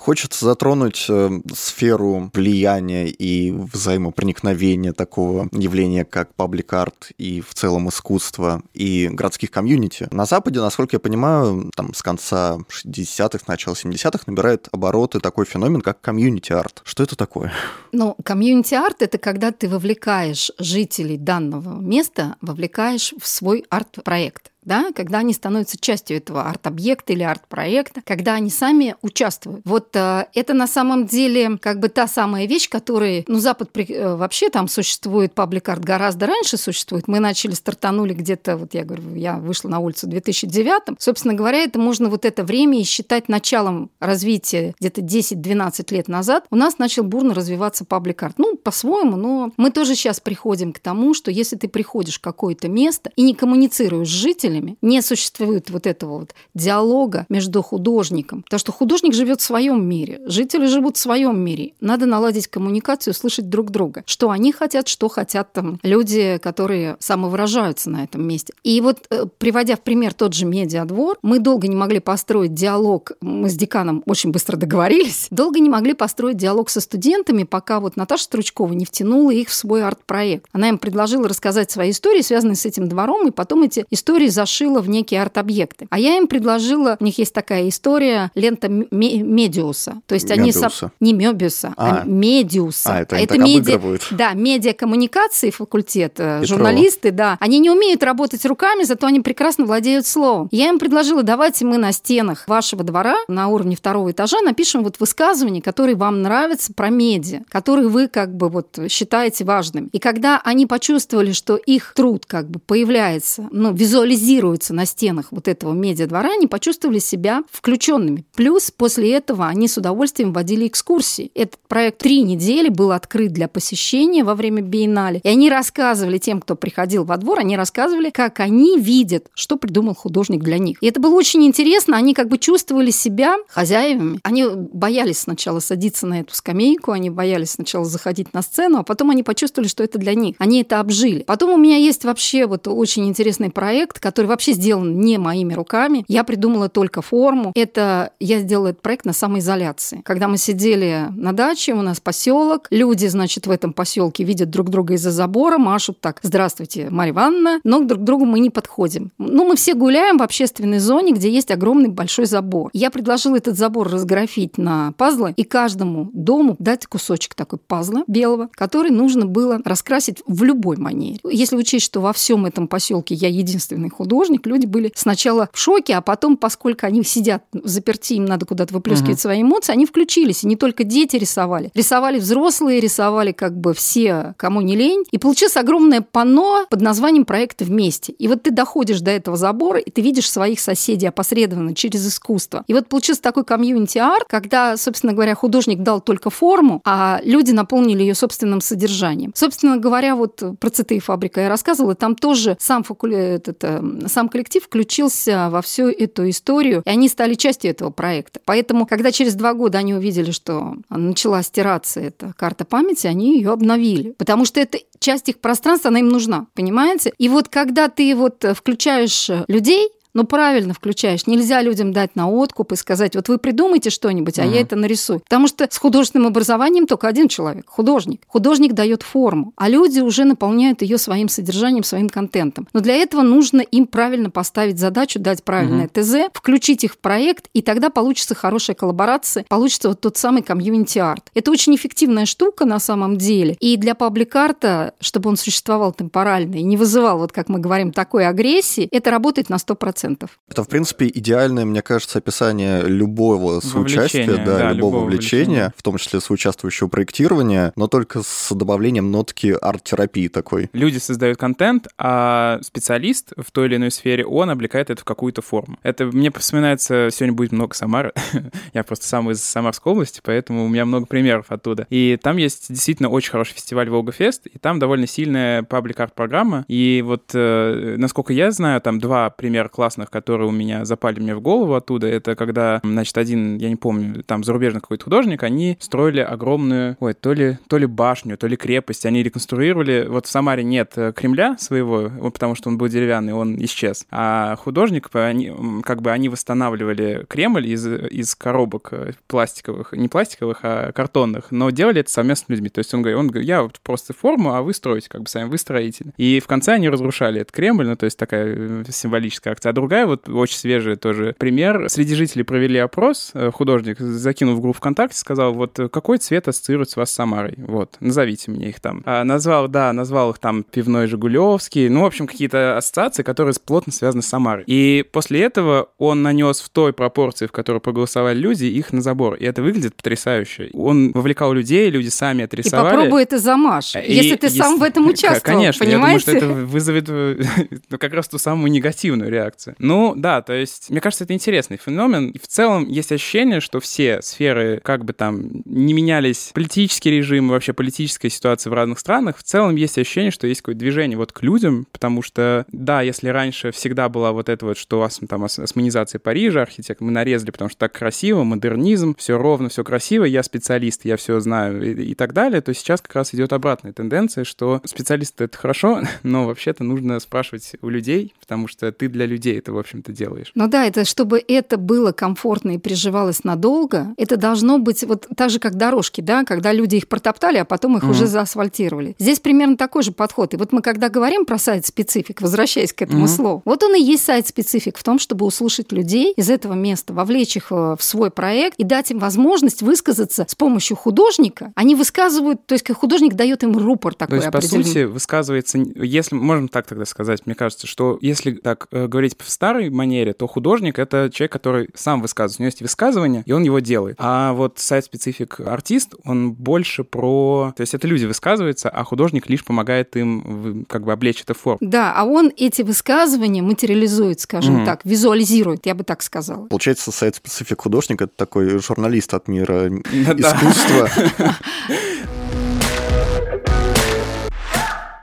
Хочется затронуть э, сферу влияния и взаимопроникновения такого явления, как паблик-арт и в целом искусство и городских комьюнити. На Западе, насколько я понимаю, там с конца 60-х, начала 70-х набирает обороты такой феномен, как комьюнити-арт. Что это такое? Ну, комьюнити-арт – это когда ты вовлекаешь жителей данного места, вовлекаешь в свой арт-проект да, когда они становятся частью этого арт-объекта или арт-проекта, когда они сами участвуют. Вот э, это на самом деле как бы та самая вещь, которая, ну, Запад при, э, вообще там существует, паблик-арт гораздо раньше существует. Мы начали, стартанули где-то, вот я говорю, я вышла на улицу в 2009 Собственно говоря, это можно вот это время и считать началом развития где-то 10-12 лет назад. У нас начал бурно развиваться паблик-арт. Ну, по-своему, но мы тоже сейчас приходим к тому, что если ты приходишь в какое-то место и не коммуницируешь с жителями, зрителями. Не существует вот этого вот диалога между художником. Потому что художник живет в своем мире, жители живут в своем мире. Надо наладить коммуникацию, слышать друг друга. Что они хотят, что хотят там люди, которые самовыражаются на этом месте. И вот, э, приводя в пример тот же медиадвор, мы долго не могли построить диалог, мы с деканом очень быстро договорились, долго не могли построить диалог со студентами, пока вот Наташа Стручкова не втянула их в свой арт-проект. Она им предложила рассказать свои истории, связанные с этим двором, и потом эти истории зашила в некие арт-объекты. А я им предложила, у них есть такая история, лента Медиуса. То есть они... Со... Не Мебиуса, а, а Медиуса. А, это, это медиа... Да, медиакоммуникации факультет, э, Петрова. журналисты, да. Они не умеют работать руками, зато они прекрасно владеют словом. Я им предложила, давайте мы на стенах вашего двора на уровне второго этажа напишем вот высказывания, которые вам нравятся про медиа, которые вы как бы вот считаете важными. И когда они почувствовали, что их труд как бы появляется, ну, визуализируется визируются на стенах вот этого медиадвора, они почувствовали себя включенными. Плюс после этого они с удовольствием водили экскурсии. Этот проект три недели был открыт для посещения во время биеннале. И они рассказывали тем, кто приходил во двор, они рассказывали, как они видят, что придумал художник для них. И это было очень интересно. Они как бы чувствовали себя хозяевами. Они боялись сначала садиться на эту скамейку, они боялись сначала заходить на сцену, а потом они почувствовали, что это для них. Они это обжили. Потом у меня есть вообще вот очень интересный проект, который который вообще сделан не моими руками. Я придумала только форму. Это я сделала этот проект на самоизоляции. Когда мы сидели на даче, у нас поселок, люди, значит, в этом поселке видят друг друга из-за забора, машут так, здравствуйте, Марья Ивановна, но друг к другу мы не подходим. Ну, мы все гуляем в общественной зоне, где есть огромный большой забор. Я предложила этот забор разграфить на пазлы и каждому дому дать кусочек такой пазла белого, который нужно было раскрасить в любой манере. Если учесть, что во всем этом поселке я единственный художник, художник, люди были сначала в шоке, а потом, поскольку они сидят в заперти, им надо куда-то выплескивать угу. свои эмоции, они включились. И не только дети рисовали. Рисовали взрослые, рисовали как бы все, кому не лень. И получилось огромное панно под названием «Проекты вместе». И вот ты доходишь до этого забора, и ты видишь своих соседей опосредованно через искусство. И вот получился такой комьюнити-арт, когда, собственно говоря, художник дал только форму, а люди наполнили ее собственным содержанием. Собственно говоря, вот про цветы и фабрика я рассказывала, там тоже сам факультет, это, сам коллектив включился во всю эту историю, и они стали частью этого проекта. Поэтому, когда через два года они увидели, что начала стираться эта карта памяти, они ее обновили. Потому что это часть их пространства, она им нужна, понимаете? И вот когда ты вот включаешь людей, ну, правильно включаешь. Нельзя людям дать на откуп и сказать, вот вы придумайте что-нибудь, а угу. я это нарисую. Потому что с художественным образованием только один человек – художник. Художник дает форму, а люди уже наполняют ее своим содержанием, своим контентом. Но для этого нужно им правильно поставить задачу, дать правильное угу. ТЗ, включить их в проект, и тогда получится хорошая коллаборация, получится вот тот самый комьюнити-арт. Это очень эффективная штука на самом деле. И для паблик-арта, чтобы он существовал темпорально и не вызывал, вот как мы говорим, такой агрессии, это работает на 100%. 100%. Это, в принципе, идеальное, мне кажется, описание любого соучастия, да, да, любого любого влечения, вовлечения. в том числе соучаствующего проектирования, но только с добавлением нотки арт-терапии такой. Люди создают контент, а специалист в той или иной сфере, он облекает это в какую-то форму. Это мне вспоминается, сегодня будет много Самары. *laughs* Я просто сам из Самарской области, поэтому у меня много примеров оттуда. И там есть действительно очень хороший фестиваль Волгофест, и там довольно сильная паблик-арт-программа. И вот, э, насколько я знаю, там два примера классных, которые у меня запали мне в голову оттуда. Это когда, значит, один, я не помню, там зарубежный какой-то художник, они строили огромную, ой, то ли, то ли башню, то ли крепость. Они реконструировали. Вот в Самаре нет э, Кремля своего, потому что он был деревянный, он исчез. А художник, они, как бы они восстанавливали Кремль из, из коробок э, пластиковых, не пластиковых, а картонных, но делали это совместно с людьми. То есть он говорит, он говорит, я вот просто форму, а вы строите, как бы сами вы строители. И в конце они разрушали этот Кремль, ну то есть такая э, символическая акция. А другая вот очень свежий тоже пример. Среди жителей провели опрос, э, художник, закинув в группу ВКонтакте, сказал, вот э, какой цвет ассоциируется у вас с Самарой? Вот, назовите мне их там. А, назвал, да, назвал их там пивной Жигулевский, ну, в общем, какие-то ассоциации, которые плотно связаны с Самарой. И после этого он нанес в той пропорции, в которой проголосовали люди, их на забор. И это выглядит потрясающе. Он вовлекал людей, люди сами И отрисовали. попробуй это замажь, И если ты сам если- в этом участвовал, Конечно, я думаю, понимаете? что это вызовет э, *laughs* ну, как раз ту самую негативную реакцию. Ну, да, то есть, мне кажется, это интересный феномен. И в целом есть ощущение, что все сферы, как бы там не менялись политический режим, вообще политическая ситуация в разных странах, в целом есть ощущение, что есть какое-то движение вот к людям, потому что, да, если раньше всегда была вот это вот, что там ос- османизация Парижа, архитектор, мы нарезали, потому что так красиво, модернизм, все ровно, все красиво, я специалист, я все знаю и, и так далее, то сейчас как раз идет обратная тенденция, что специалисты это хорошо, *laughs* но вообще-то нужно спрашивать у людей, потому что ты для людей это, в общем-то, делаешь. Ну да, это чтобы это было комфортно и приживалось надолго, это должно быть вот так же, как дорожки, да, когда люди их протоптали, а потом их Мгм. уже заасфальтировали. Здесь примерно такой же подход. И вот мы когда говорим про сайт-специфик, возвращаясь к этому Мгм. слову, вот он и есть сайт-специфик в том, чтобы услышать людей из этого места, вовлечь их э, в свой проект и дать им возможность высказаться с помощью художника. Они высказывают, то есть как художник дает им рупор То такой есть, по сути, высказывается, если, можем так тогда сказать, мне кажется, что если так э, говорить в старой манере, то художник — это человек, который сам высказывается. У него есть высказывание, и он его делает. А вот сайт-специфик артист, он больше про... То есть это люди высказываются, а художник лишь помогает им как бы облечь это в форму. Да, а он эти высказывания материализует, скажем Мгм. так, визуализирует, я бы так сказала. Получается, сайт-специфик художник — это такой журналист от мира *laughs* искусства. *laughs*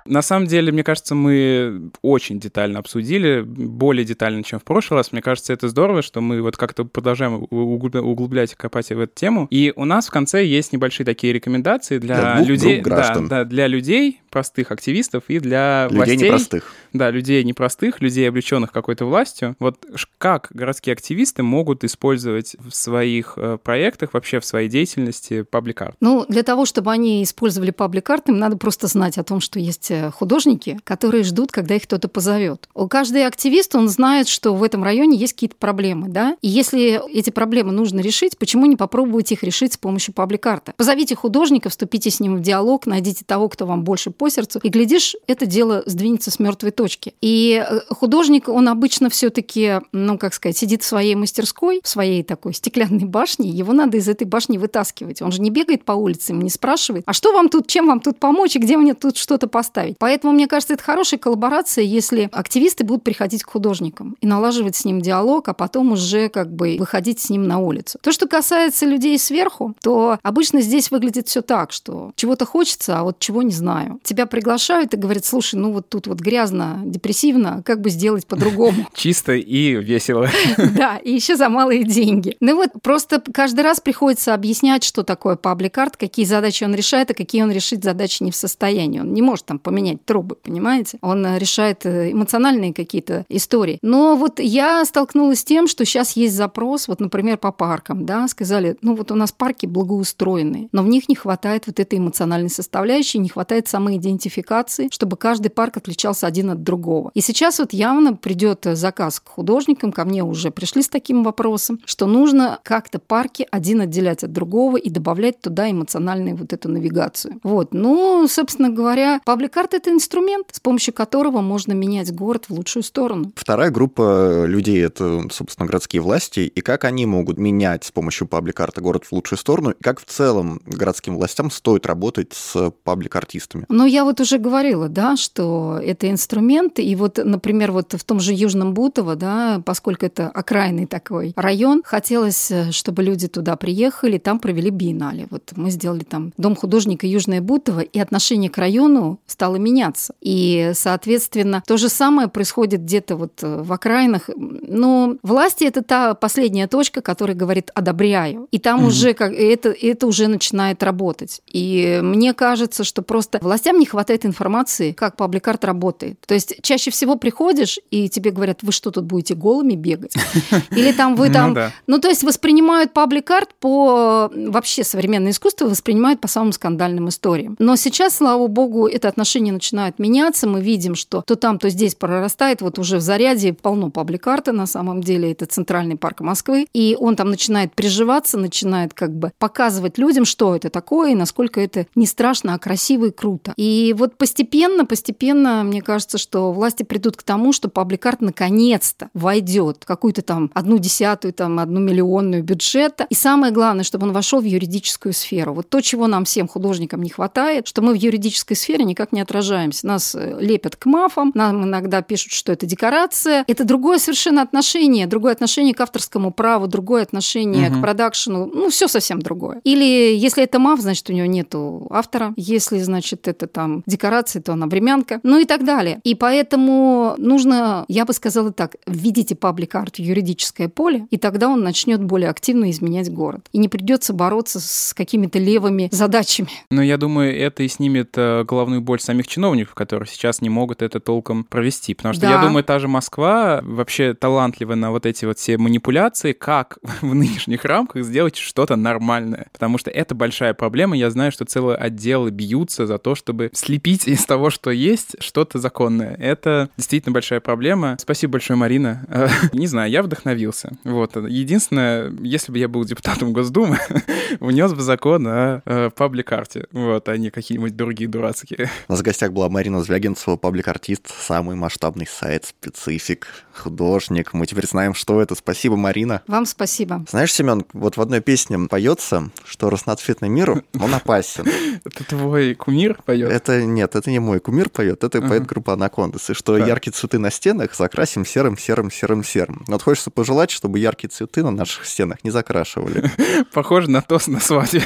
На самом деле, мне кажется, мы очень детально обсудили, более детально, чем в прошлый раз. Мне кажется, это здорово, что мы вот как-то продолжаем углубля- углублять и копать в эту тему. И у нас в конце есть небольшие такие рекомендации для, Для людей. Да, да, для людей, простых активистов и для Людей властей. непростых. Да, людей непростых, людей, облеченных какой-то властью. Вот как городские активисты могут использовать в своих э, проектах, вообще в своей деятельности паблик-арт? Ну, для того, чтобы они использовали паблик-арт, им надо просто знать о том, что есть э, художники, которые ждут, когда их кто-то позовет. У каждый активист, он знает, что в этом районе есть какие-то проблемы, да? И если эти проблемы нужно решить, почему не попробовать их решить с помощью паблик-арта? Позовите художника, вступите с ним в диалог, найдите того, кто вам больше по сердцу, и, глядишь, это дело сдвинется с мертвой точки. И э, художник, он обычно все таки ну, как сказать, сидит в своей мастерской, в своей такой стеклянной башне, его надо из этой башни вытаскивать. Он же не бегает по улице, ему не спрашивает, а что вам тут, чем вам тут помочь, и где мне тут что-то поставить. Поэтому, мне кажется, это хорошая коллаборация, если активисты будут приходить к художникам и налаживать с ним диалог, а потом уже как бы выходить с ним на улицу. То, что касается людей сверху, то обычно здесь выглядит все так, что чего-то хочется, а вот чего не знаю. Тебя приглашают и говорят, слушай, ну вот тут вот грязно, депрессивно, как бы сделать по-другому? *laughs* Чисто и весело. *laughs* Да, и еще за малые деньги. Ну вот просто каждый раз приходится объяснять, что такое паблик-арт, какие задачи он решает, а какие он решить задачи не в состоянии. Он не может там поменять трубы, понимаете? Он э, решает э, эмоциональные какие-то истории. Но вот я столкнулась с тем, что сейчас есть запрос, вот, например, по паркам, да, сказали, ну вот у нас парки благоустроенные, но в них не хватает вот этой эмоциональной составляющей, не хватает самой самоидентификации, чтобы каждый парк отличался один от другого. И сейчас вот явно придет заказ к художникам, ко мне уже пришли с таким вопросом, что нужно как-то парки один отделять от другого и добавлять туда эмоциональную вот эту навигацию. Вот. Ну, собственно говоря, паблик-арт – это инструмент, с помощью которого можно менять город в лучшую сторону. Вторая группа людей – это, собственно, городские власти. И как они могут менять с помощью паблик-арта город в лучшую сторону? И как в целом городским властям стоит работать с паблик-артистами? Ну, я вот уже говорила, да, что это инструмент. И вот, например, вот в том же Южном Бутово, да, поскольку это окраинный такой район, хотелось, чтобы люди туда приехали, там провели биеннале. Вот мы сделали там Дом художника Южное Бутово, и отношение к району стало меняться. И, соответственно, то же самое происходит где-то вот в окраинах. Но власти – это та последняя точка, которая говорит «одобряю». И там mm-hmm. уже как, это, это уже начинает работать. И мне кажется, что просто властям не хватает информации, как пабликарт работает. То есть чаще всего приходишь, и тебе говорят, вы что тут будете голыми бегать? *laughs* Или там вы ну там... Ну, то есть воспринимают пабликарт по... Вообще современное искусство воспринимают по самым скандальным историям. Но сейчас, слава богу, это отношение начинает меняться. Мы видим, что то там, то здесь прорастает. Вот уже в заряде полно пабликарта на самом деле. Это центральный парк Москвы. И он там начинает приживаться, начинает как бы показывать людям, что это такое и насколько это не страшно, а красиво и круто. И вот постепенно, постепенно, мне кажется, что власти придут к тому, что пабликарт наконец-то войдет в какую-то там одну десятую, там одну миллионную бюджета. И самое главное, чтобы он вошел в юридическую сферу. Вот то, чего нам всем художникам не хватает, что мы в юридической сфере никак не отражаемся. Нас э, лепят к мафам, нам иногда пишут, что это декорация. Это другое совершенно отношение, другое отношение к авторскому праву, другое отношение угу. к продакшену. Ну, все совсем другое. Или если это маф, значит, у него нету автора. Если, значит, это там декорация, то она времянка. Ну и так далее. И поэтому нужно, я бы сказала так, введите паблик-арт в юридическое поле, и тогда он начнет более активно изменять город. И не придется бороться с какими-то левыми задачами. Но я думаю, это и снимет э, головную боль самих чиновников, которые сейчас не могут это толком провести. Потому что да. я думаю, та же Москва вообще талантлива на вот эти вот все манипуляции, как *laughs* в нынешних рамках сделать что-то нормальное. Потому что это большая проблема. Я знаю, что целые отделы бьются за то, чтобы слепить из того, что есть, что-то законное. Это действительно большая проблема. Спасибо большое, Марина. *laughs* Не знаю, я вдохновился. Вот. Единственное, если бы я был депутатом Госдумы, *laughs* внес бы закон о э, паблик-арте, вот, а не какие-нибудь другие дурацкие. У нас в гостях была Марина Звягинцева, паблик-артист, самый масштабный сайт, специфик, художник. Мы теперь знаем, что это. Спасибо, Марина. Вам спасибо. Знаешь, Семен, вот в одной песне поется, что разноцветный мир, он опасен. *laughs* Это твой кумир поет? Это нет, это не мой кумир поет, это поет группа Анакондас. И что яркие цветы на стенах закрасим серым, серым, серым, серым. Вот хочется пожелать, чтобы яркие цветы на наших стенах не закрашивали. *laughs* Похоже на тост на свадьбе.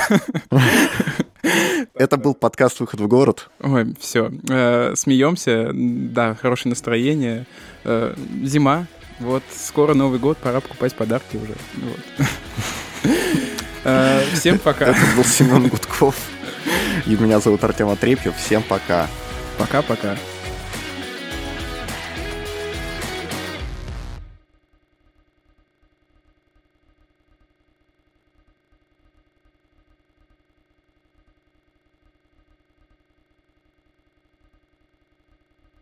Это был подкаст «Выход в город». Ой, все. Э, смеемся. Да, хорошее настроение. Э, зима. Вот, скоро Новый год, пора покупать подарки уже. Вот. *laughs* Э, всем пока. Это был Семен Гудков. И меня зовут Артем Отрепьев. Всем пока. Пока-пока.